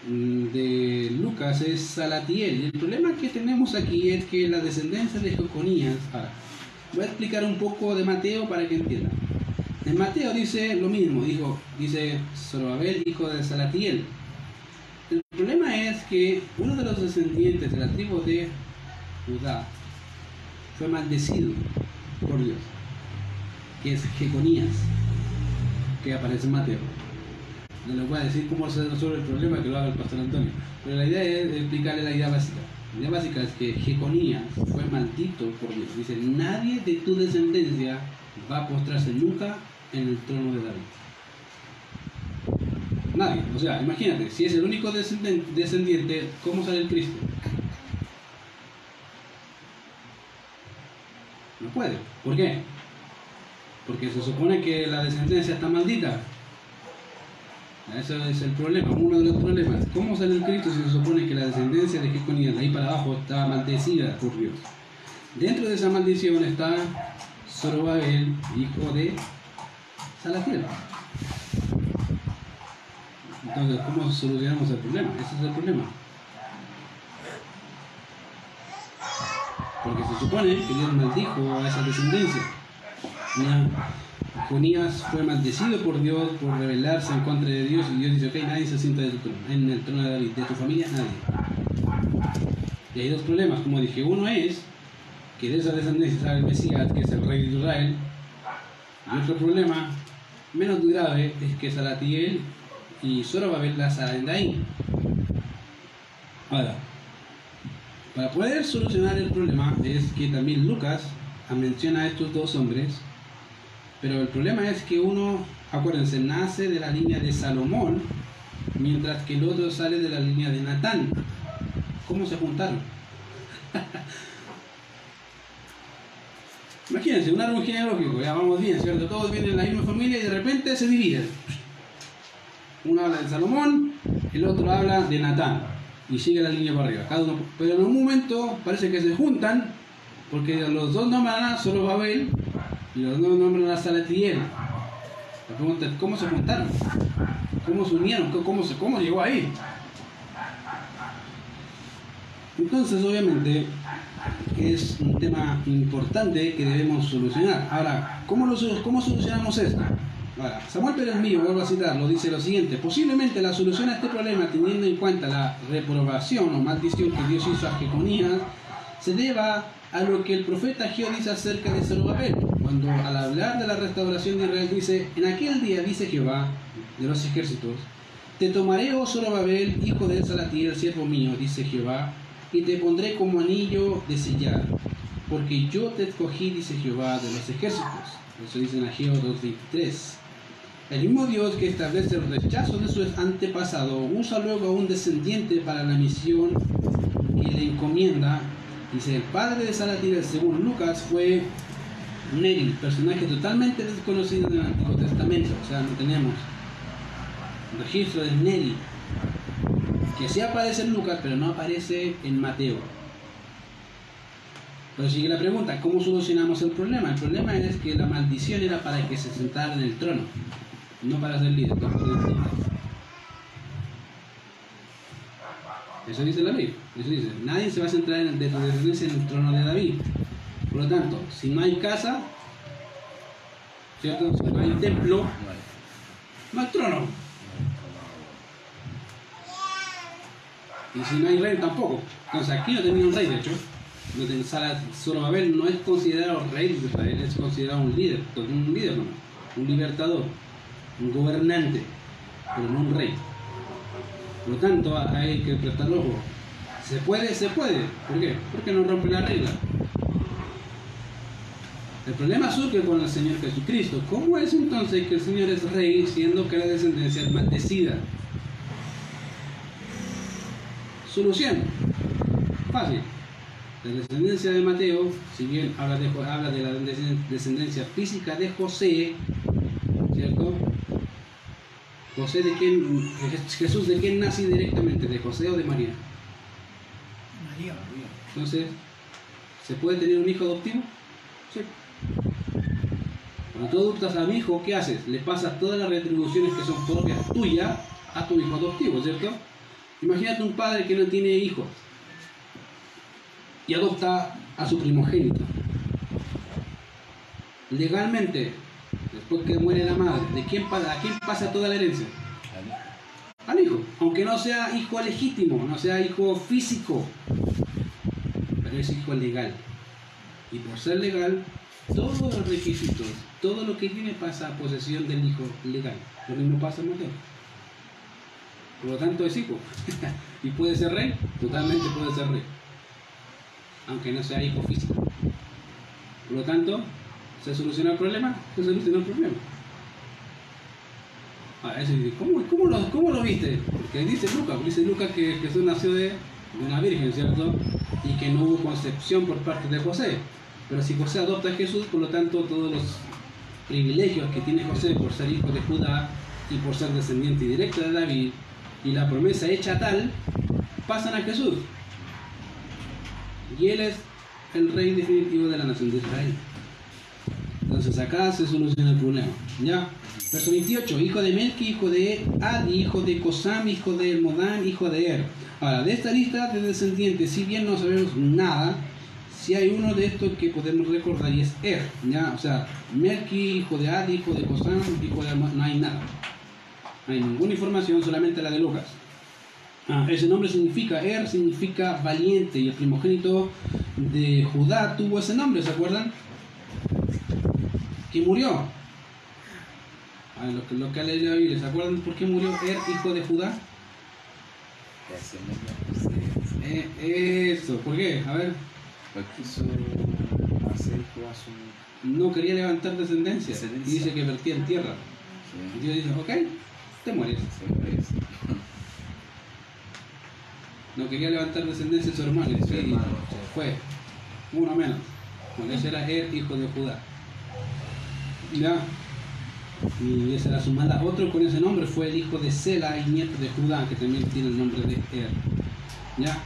mm, de Lucas es Salatiel. el problema que tenemos aquí es que la descendencia de Joconías. Voy a explicar un poco de Mateo para que entiendan. En Mateo dice lo mismo, dijo, dice Zorobabel, hijo de Salatiel. El problema es que uno de los descendientes de la tribu de Judá fue maldecido por Dios, que es Jeconías, que aparece en Mateo. No les voy a decir cómo se resuelve el problema, que lo haga el pastor Antonio, pero la idea es explicarle la idea básica. La idea básica es que Jeconías fue maldito por Dios. Dice, nadie de tu descendencia va a postrarse nunca en el trono de David. Nadie. O sea, imagínate, si es el único descendiente, ¿cómo sale el Cristo? No puede. ¿Por qué? Porque se supone que la descendencia está maldita. Ese es el problema, uno de los problemas. ¿Cómo sale el Cristo si se supone que la descendencia de Jeconías ahí para abajo está maldecida por Dios? Dentro de esa maldición está Zorobabel, hijo de Salatiel. Entonces, ¿cómo solucionamos el problema? Ese es el problema. Porque se supone que Dios maldijo a esa descendencia. Jonías fue maldecido por Dios por rebelarse en contra de Dios y Dios dice, ok, nadie se sienta en el trono de David, de tu familia nadie. Y hay dos problemas, como dije, uno es que de esa descendencia sale el Mesías, que es el rey de Israel, y otro problema menos grave es que Salatiel y solo va a ver la salen de ahí. Ahora, para poder solucionar el problema es que también Lucas menciona a estos dos hombres, pero el problema es que uno, acuérdense, nace de la línea de Salomón, mientras que el otro sale de la línea de Natán. ¿Cómo se juntaron? Imagínense, un árbol genealógico, ya vamos bien, ¿cierto? Todos vienen en la misma familia y de repente se dividen. Uno habla de Salomón, el otro habla de Natán. Y sigue la línea para arriba. Cada uno, pero en un momento parece que se juntan Porque los dos nombran a Zorobabel y los dos nombran a Salatiel. La pregunta es, ¿cómo se juntaron? ¿Cómo se unieron? ¿Cómo, llegó ahí? Entonces, obviamente, es un tema importante que debemos solucionar. Ahora, ¿cómo, solucionamos esto? Samuel Pérez Mío, vuelvo a citarlo, dice lo siguiente, posiblemente la solución a este problema, teniendo en cuenta la reprobación o maldición que Dios hizo a Jeconías, se deba a lo que el profeta Geo dice acerca de Zerubabel, cuando al hablar de la restauración de Israel dice, en aquel día dice Jehová de los ejércitos, te tomaré, oh Zorobabel, hijo de Salatiel, siervo mío, dice Jehová, y te pondré como anillo de sellar, porque yo te escogí, dice Jehová de los ejércitos. Eso dice en Ageo 2.23. El mismo Dios que establece el rechazo de su antepasado usa luego a un descendiente para la misión que le encomienda. Dice, el padre de Salatiel, según Lucas, fue Neri, personaje totalmente desconocido en el Antiguo Testamento. O sea, no tenemos registro de Neri, que sí aparece en Lucas, pero no aparece en Mateo. Pero sigue la pregunta, ¿cómo solucionamos el problema? El problema es que la maldición era para que se sentara en el trono, no para ser líder. Eso dice la Biblia. Eso dice, nadie se va a centrar en, de en el trono de David. Por lo tanto, si no hay casa, ¿cierto? Si no hay templo, no hay trono. Y si no hay rey tampoco. Entonces aquí no tenía un rey, de hecho. Zorobabel no es considerado rey de Israel, es considerado un líder, un líder, un libertador, un gobernante, pero no un rey. Por lo tanto, hay que prestar. ¿Se puede? Se puede. ¿Por qué? Porque no rompe la regla. El problema surge con el Señor Jesucristo. ¿Cómo es entonces que el Señor es rey siendo que la descendencia es maldecida? Solución. Fácil. La descendencia de Mateo, si bien habla de, habla de la descendencia física de José, ¿cierto? José de quién, Jesús de quién nace directamente, de José o de María. María. Entonces, ¿se puede tener un hijo adoptivo? Cuando tú adoptas a mi hijo, ¿qué haces? Le pasas todas las retribuciones que son propias tuyas a tu hijo adoptivo, ¿cierto? Imagínate un padre que no tiene hijos y adopta a su primogénito. Legalmente, después que muere la madre, ¿de quién, ¿a quién pasa toda la herencia? Al hijo, aunque no sea hijo legítimo, no sea hijo físico, pero es hijo legal. Y por ser legal, todos los requisitos, todo lo que tiene pasa a posesión del hijo legal. Lo mismo pasa en Mateo. Por lo tanto es hijo. y puede ser rey, totalmente puede ser rey. Aunque no sea hijo físico. Por lo tanto, ¿se soluciona el problema? Se soluciona el problema. Ah, ¿cómo, lo, ¿cómo, lo, viste? Porque dice Lucas, dice Lucas que Jesús nació de una virgen, ¿cierto? Y que no hubo concepción por parte de José. Pero si José adopta a Jesús, por lo tanto todos los privilegios que tiene José por ser hijo de Judá y por ser descendiente directo de David, y la promesa hecha tal, pasan a Jesús. Y Él es el rey definitivo de la nación de Israel. Entonces acá se soluciona el problema. ¿Ya? Verso 28. Hijo de Melki, hijo de Adi, hijo de Kosam, hijo de Modán, hijo de Er. Ahora, de esta lista de descendientes, si bien no sabemos nada, si hay uno de estos que podemos recordar y es Er. ¿ya? O sea, Melki, hijo de Adi, hijo de Kosam, hijo de no hay nada. No hay ninguna información, solamente la de Lucas. Ah, ese nombre significa, Er significa valiente y el primogénito de Judá tuvo ese nombre, ¿se acuerdan? Que murió. Ah, lo, que, que ha leído la Biblia, ¿se acuerdan por qué murió Er, hijo de Judá? Eh, eso, ¿por qué? A ver. No quería levantar descendencia. Y dice que vertía en tierra. Y Dios dice, ok, te mueres. No quería levantar descendencia de su hermano. Sí, fue. Uno menos. Bueno, ese era Er, hijo de Judá. Ya. Y esa era su mala. Otro con ese nombre fue el hijo de Sela y nieto de Judá, que también tiene el nombre de Er. Ya.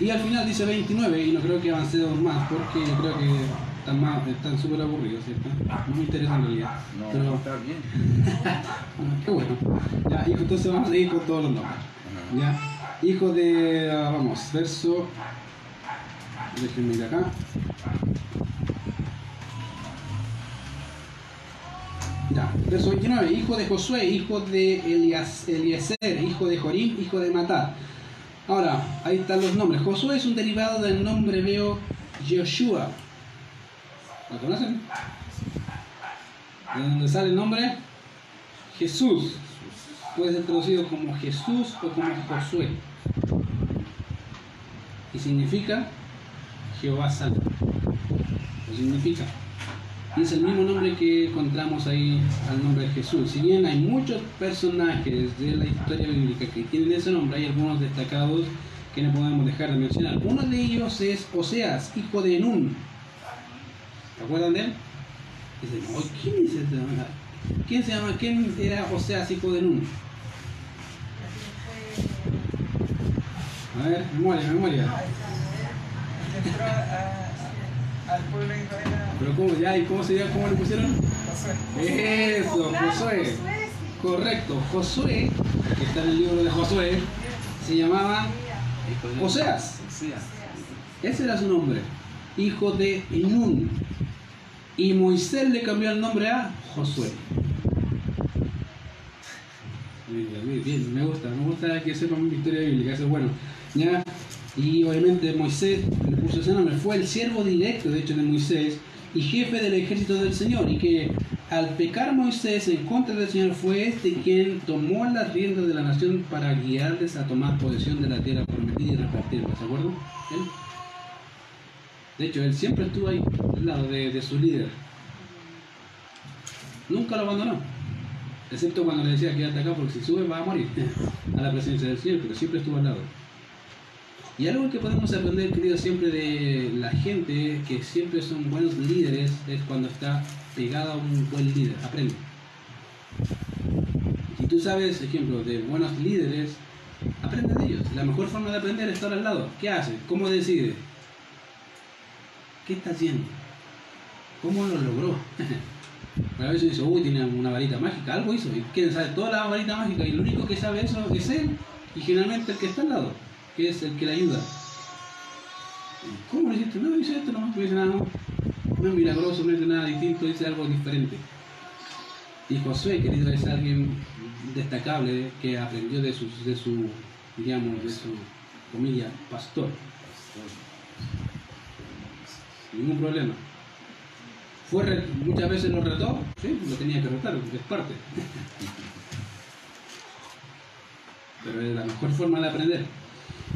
Y al final dice 29, y no creo que avancemos más, porque yo creo que están más, están súper aburridos, ¿cierto? No me interesa en realidad. No, pero, está bien. bueno, qué bueno. Ya, hijo, entonces vamos a seguir con todos los nombres. Ya, hijo de, ah, vamos, verso, déjenme ir acá. Ya, verso 29, hijo de Josué, hijo de Elias, Eliezer, hijo de Jorim, hijo de Matat. Ahora, ahí están los nombres. Josué es un derivado del nombre hebreo Joshua. ¿Lo conocen? ¿De dónde sale el nombre? Jesús. Puede ser traducido como Jesús o como Josué. Y significa Jehová salva. Lo significa. Y es el mismo nombre que encontramos ahí al nombre de Jesús. Si bien hay muchos personajes de la historia bíblica que tienen ese nombre, hay algunos destacados que no podemos dejar de mencionar. Uno de ellos es Oseas, hijo de Nun. ¿Se acuerdan de él? Dicen, "Oh, ¿quién es este? ¿Quién se llama? ¿Quién era Oseas, hijo de Nun? A ver, memoria, memoria. Al pueblo de Israel Pero cómo ya, ¿y cómo se llama? ¿Cómo le pusieron? a Josué. Eso, Josué. Correcto, Josué, que está en el libro de Josué, se llamaba Oseas. Ese era su nombre, hijo de Enún. Y Moisés le cambió el nombre a Josué. Bien, bien, bien, me gusta, me gusta que sepan mi historia bíblica, eso es bueno. ¿ya? Y obviamente Moisés le puso ese nombre, fue el siervo directo, de hecho, de Moisés y jefe del ejército del Señor. Y que al pecar Moisés en contra del Señor, fue este quien tomó las riendas de la nación para guiarles a tomar posesión de la tierra prometida y repartirla. ¿Se acuerdan? Él. De hecho, él siempre estuvo ahí, al lado de, de su líder. Nunca lo abandonó. Excepto cuando le decía quédate acá porque si sube va a morir a la presencia del Señor, pero siempre estuvo al lado. Y algo que podemos aprender, querido, siempre de la gente que siempre son buenos líderes es cuando está pegado a un buen líder. Aprende. Si tú sabes, ejemplo, de buenos líderes, aprende de ellos. La mejor forma de aprender es estar al lado. ¿Qué hace? ¿Cómo decide? ¿Qué está haciendo? ¿Cómo lo logró? A veces dice, uy, tiene una varita mágica, algo hizo. Y quieren saber toda la varita mágica y el único que sabe eso es él y generalmente el que está al lado, que es el que le ayuda. ¿Cómo lo hiciste? No, hice esto nomás, no hice nada. No es milagroso, no hice nada distinto, hice algo diferente. Y Josué, querido, es alguien destacable que aprendió de, sus, de su, digamos, de su, comilla, pastor. Ningún problema. Fue muchas veces lo retó, sí, lo tenía que retar, es parte. Pero es la mejor forma de aprender.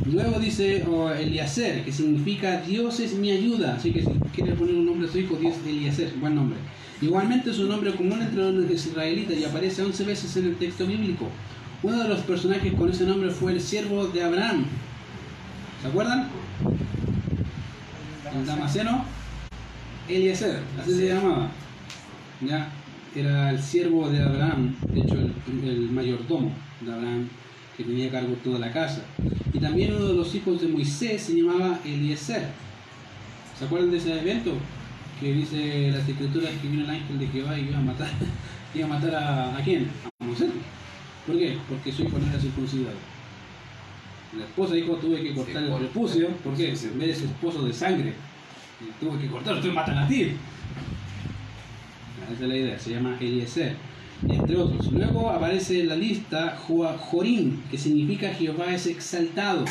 Luego dice oh, Eliezer, que significa Dios es mi ayuda. Así que si quiere poner un nombre a su hijo, Dios Eliezer, buen nombre. Igualmente es un nombre común entre los israelitas y aparece 11 veces en el texto bíblico. Uno de los personajes con ese nombre fue el siervo de Abraham. ¿Se acuerdan? El Damaseno. Eliezer, así se llamaba. Ya, era el siervo de Abraham, de hecho el, el mayordomo de Abraham, que tenía a cargo toda la casa. Y también uno de los hijos de Moisés se llamaba Eliezer. ¿Se acuerdan de ese evento? Que dice las escrituras que vino el ángel de Jehová y iba a matar, iba a, matar a, ¿a quién? A Moisés. ¿Por qué? Porque su hijo no era circuncidado. La esposa dijo tuve que cortar el prepucio, ¿por qué? En vez de ser esposo de sangre. Y tuve que cortarlo, estoy matan a ti. Esa es la idea, se llama Eliezer, entre otros. Luego aparece en la lista Jorim, que significa Jehová es exaltado.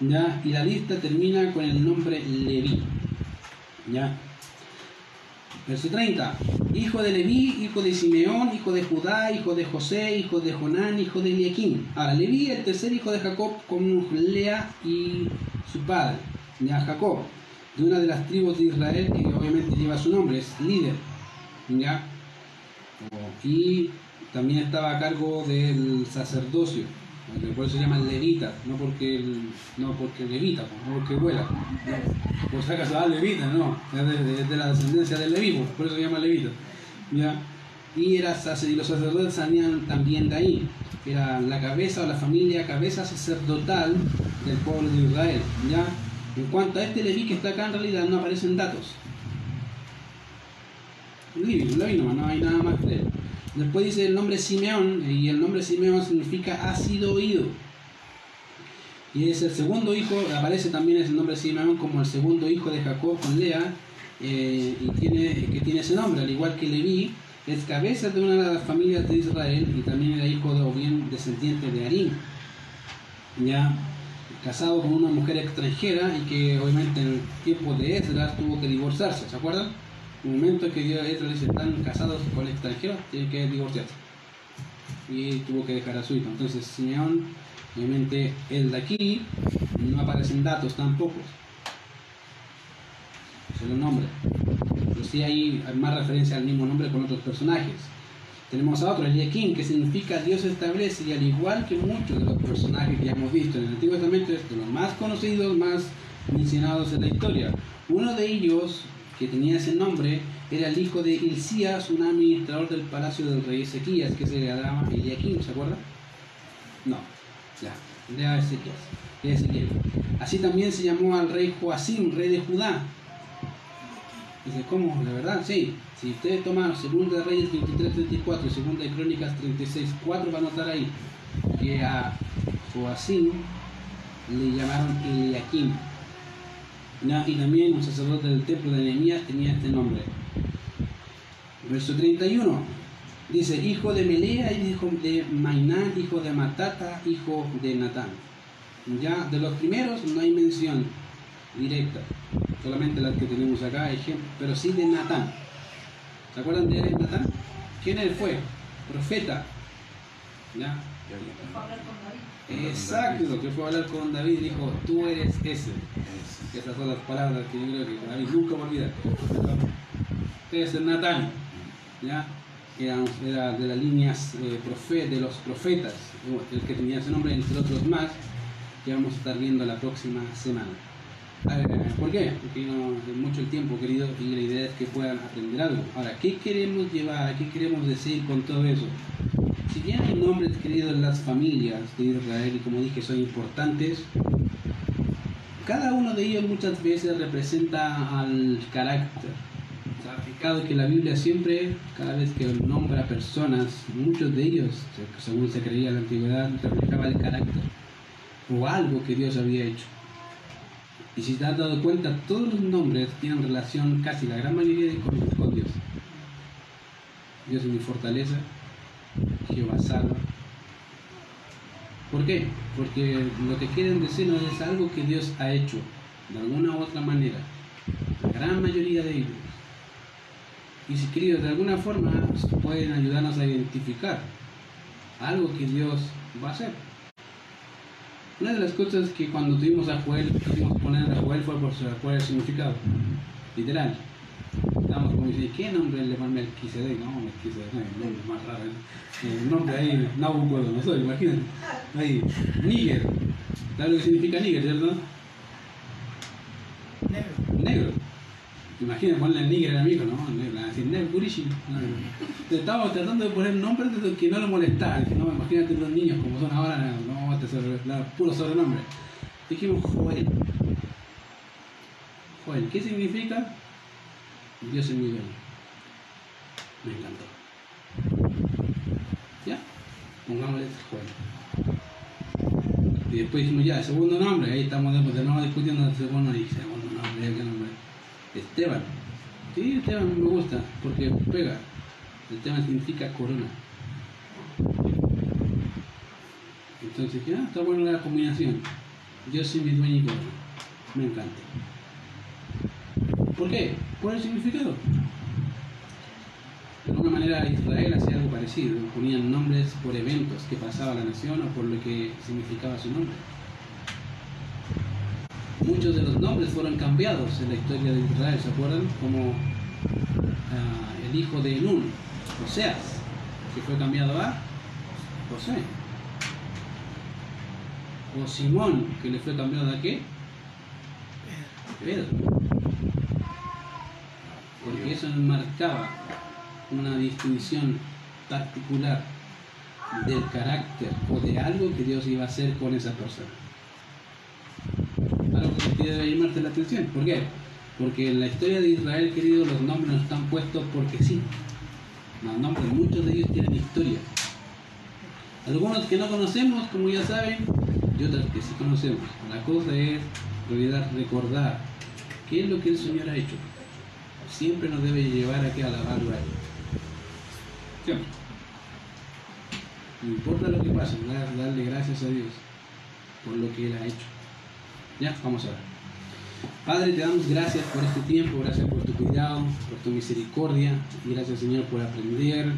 ¿ya? Y la lista termina con el nombre Leví. ¿ya? Verso 30. Hijo de Leví, hijo de Simeón, hijo de Judá, hijo de José, hijo de Jonán, hijo de Eliaquín. Ahora, Leví, el tercer hijo de Jacob, con Lea y su padre, ya Jacob, de una de las tribus de Israel que obviamente lleva su nombre, es líder. ¿ya? Y también estaba a cargo del sacerdocio, por eso se llama levita, no porque, el- no porque levita, no porque vuela. Por si acaso, ah, levita, no, es de, la descendencia del leví, por- eso se llama levita. ¿ya? y era los sacerdotes salían también de ahí. Era la cabeza o la familia, cabeza sacerdotal del pueblo de Israel. ¿ya? En cuanto a este Leví que está acá, en realidad no aparecen datos. Nomás, no hay nada más él. Después dice el nombre Simeón, y el nombre Simeón significa ha sido oído. Y es el segundo hijo, aparece también el nombre Simeón como el segundo hijo de Jacob con Lea, eh, y tiene, que tiene ese nombre, al igual que Leví, es cabeza de una de las familias de Israel y también era hijo de, o bien descendiente de Arim. Ya casado con una mujer extranjera y que obviamente en el tiempo de Esdras tuvo que divorciarse, ¿se acuerdan? El momento en que Dios Esdras dice están casados con el extranjero, tienen que divorciarse. Y tuvo que dejar a su hijo. Entonces Simeón, obviamente el de aquí, no aparecen datos tampoco. Solo nombre. Pero sí hay más referencia al mismo nombre con otros personajes. Tenemos a otro, Eliakim, que significa Dios establece, y al igual que muchos de los personajes que hemos visto en el Antiguo Testamento, es de los más conocidos, más mencionados en la historia. Uno de ellos, que tenía ese nombre, era el hijo de Hilcías, un administrador del palacio del rey Ezequías, que se llama Eliakim, ¿se acuerda? No, ya, lea Ezequías, Ezequiel. Así también se llamó al rey Joacim, rey de Judá, Dice, ¿cómo? ¿La verdad? Sí. Si ustedes toman Segunda de Reyes 23, 34 y Segunda de Crónicas 36, 4, va a notar ahí que a Joacim le llamaron Eliakim. Ya, Y también un sacerdote del templo de Nehemías tenía este nombre. Verso 31. Dice, hijo de Melea, hijo de Mainán, hijo de Matata, hijo de Natán. Ya, de los primeros no hay mención directa solamente las que tenemos acá, ejemplo, pero sí de Natán. ¿Se acuerdan de Natán? ¿Quién él fue? Profeta. ¿Ya? Exacto, que fue a hablar con David y dijo, tú eres ese. Esas son las palabras que yo creo que David nunca va a olvidar. Este es Natán, ¿ya? Era, era de las líneas eh, profe- de los profetas, el que tenía ese nombre, entre otros más, que vamos a estar viendo la próxima semana. ¿Por qué? Porque no es mucho el tiempo, querido, y la idea es que puedan aprender algo. Ahora, ¿qué queremos llevar? ¿Qué queremos decir con todo eso? Si bien hay nombres, queridos, en las familias de Israel, y como dije, son importantes, cada uno de ellos muchas veces representa al carácter. O sea, que la Biblia siempre, cada vez que nombra personas, muchos de ellos, según se creía en la antigüedad, reflejaba el carácter o algo que Dios había hecho. Y si te has dado cuenta, todos los nombres tienen relación, casi la gran mayoría, con, con Dios. Dios es mi fortaleza, Jehová salva. ¿Por qué? Porque lo que quieren decirnos es algo que Dios ha hecho, de alguna u otra manera. La gran mayoría de ellos. Y si queridos, de alguna forma pueden ayudarnos a identificar algo que Dios va a hacer. Una de las cosas que cuando tuvimos a Joel, quisimos poner a Joel fue por cuál el significado. Literal. Estábamos como diciendo, ¿qué nombre le van Melquisedec? No, Melquisedec, no, el nombre más raro. ¿eh? El nombre ahí, Nabucodonosor, imagínate. Ahí, Níger. ¿Sabes lo que significa Níger, cierto? Negro. Negro. Imagínate ponerle Níger al amigo, ¿no? Le van a decir Negro, Gurishi. No. Estábamos tratando de poner nombres que no lo molestaran. Dije, no, imagínate los niños como son ahora, no, este sobre, puro sobrenombre. Dijimos Joel. Joel, ¿qué significa? Dios dueño. Me encantó. ¿Ya? Pongámosle Joel. Y después dijimos ya, segundo nombre, ahí estamos de, nuevo discutiendo el segundo y segundo nombre. Esteban. Sí, Esteban me gusta, porque pega. Esteban significa corona. Entonces ah, está buena la combinación. Yo soy mi dueño y corona. Me encanta. ¿Por qué? Por el significado. De alguna manera Israel hacía algo parecido, ponían nombres por eventos que pasaba la nación o por lo que significaba su nombre. Muchos de los nombres fueron cambiados en la historia de Israel, ¿se acuerdan? Como ah, el hijo de Nun, Oseas, que fue cambiado a José. O Simón, que le fue cambiado a qué? Pedro. Eso marcaba una distinción particular del carácter o de algo que Dios iba a hacer con esa persona. Algo que debe llamarte la atención. ¿Por qué? Porque en la historia de Israel, querido, los nombres no están puestos porque sí. Los nombres, muchos de ellos tienen historia. Algunos que no conocemos, como ya saben, y otros que sí conocemos. La cosa es, recordar qué es lo que el Señor ha hecho. Siempre nos debe llevar a que alabarlo a Él. Siempre. No importa lo que pase, darle gracias a Dios por lo que Él ha hecho. Ya, vamos a ver. Padre, te damos gracias por este tiempo, gracias por tu cuidado, por tu misericordia, y gracias Señor por aprender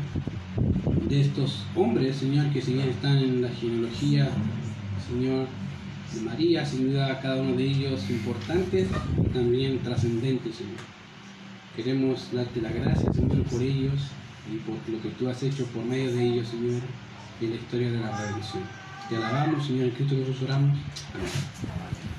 de estos hombres, Señor, que si bien están en la genealogía, Señor, de María, sin duda cada uno de ellos importantes y también trascendentes, Señor. Queremos darte la gracia, Señor, por ellos y por lo que tú has hecho por medio de ellos, Señor, en la historia de la redención. Te alabamos, Señor, en Cristo Jesús oramos. Amén.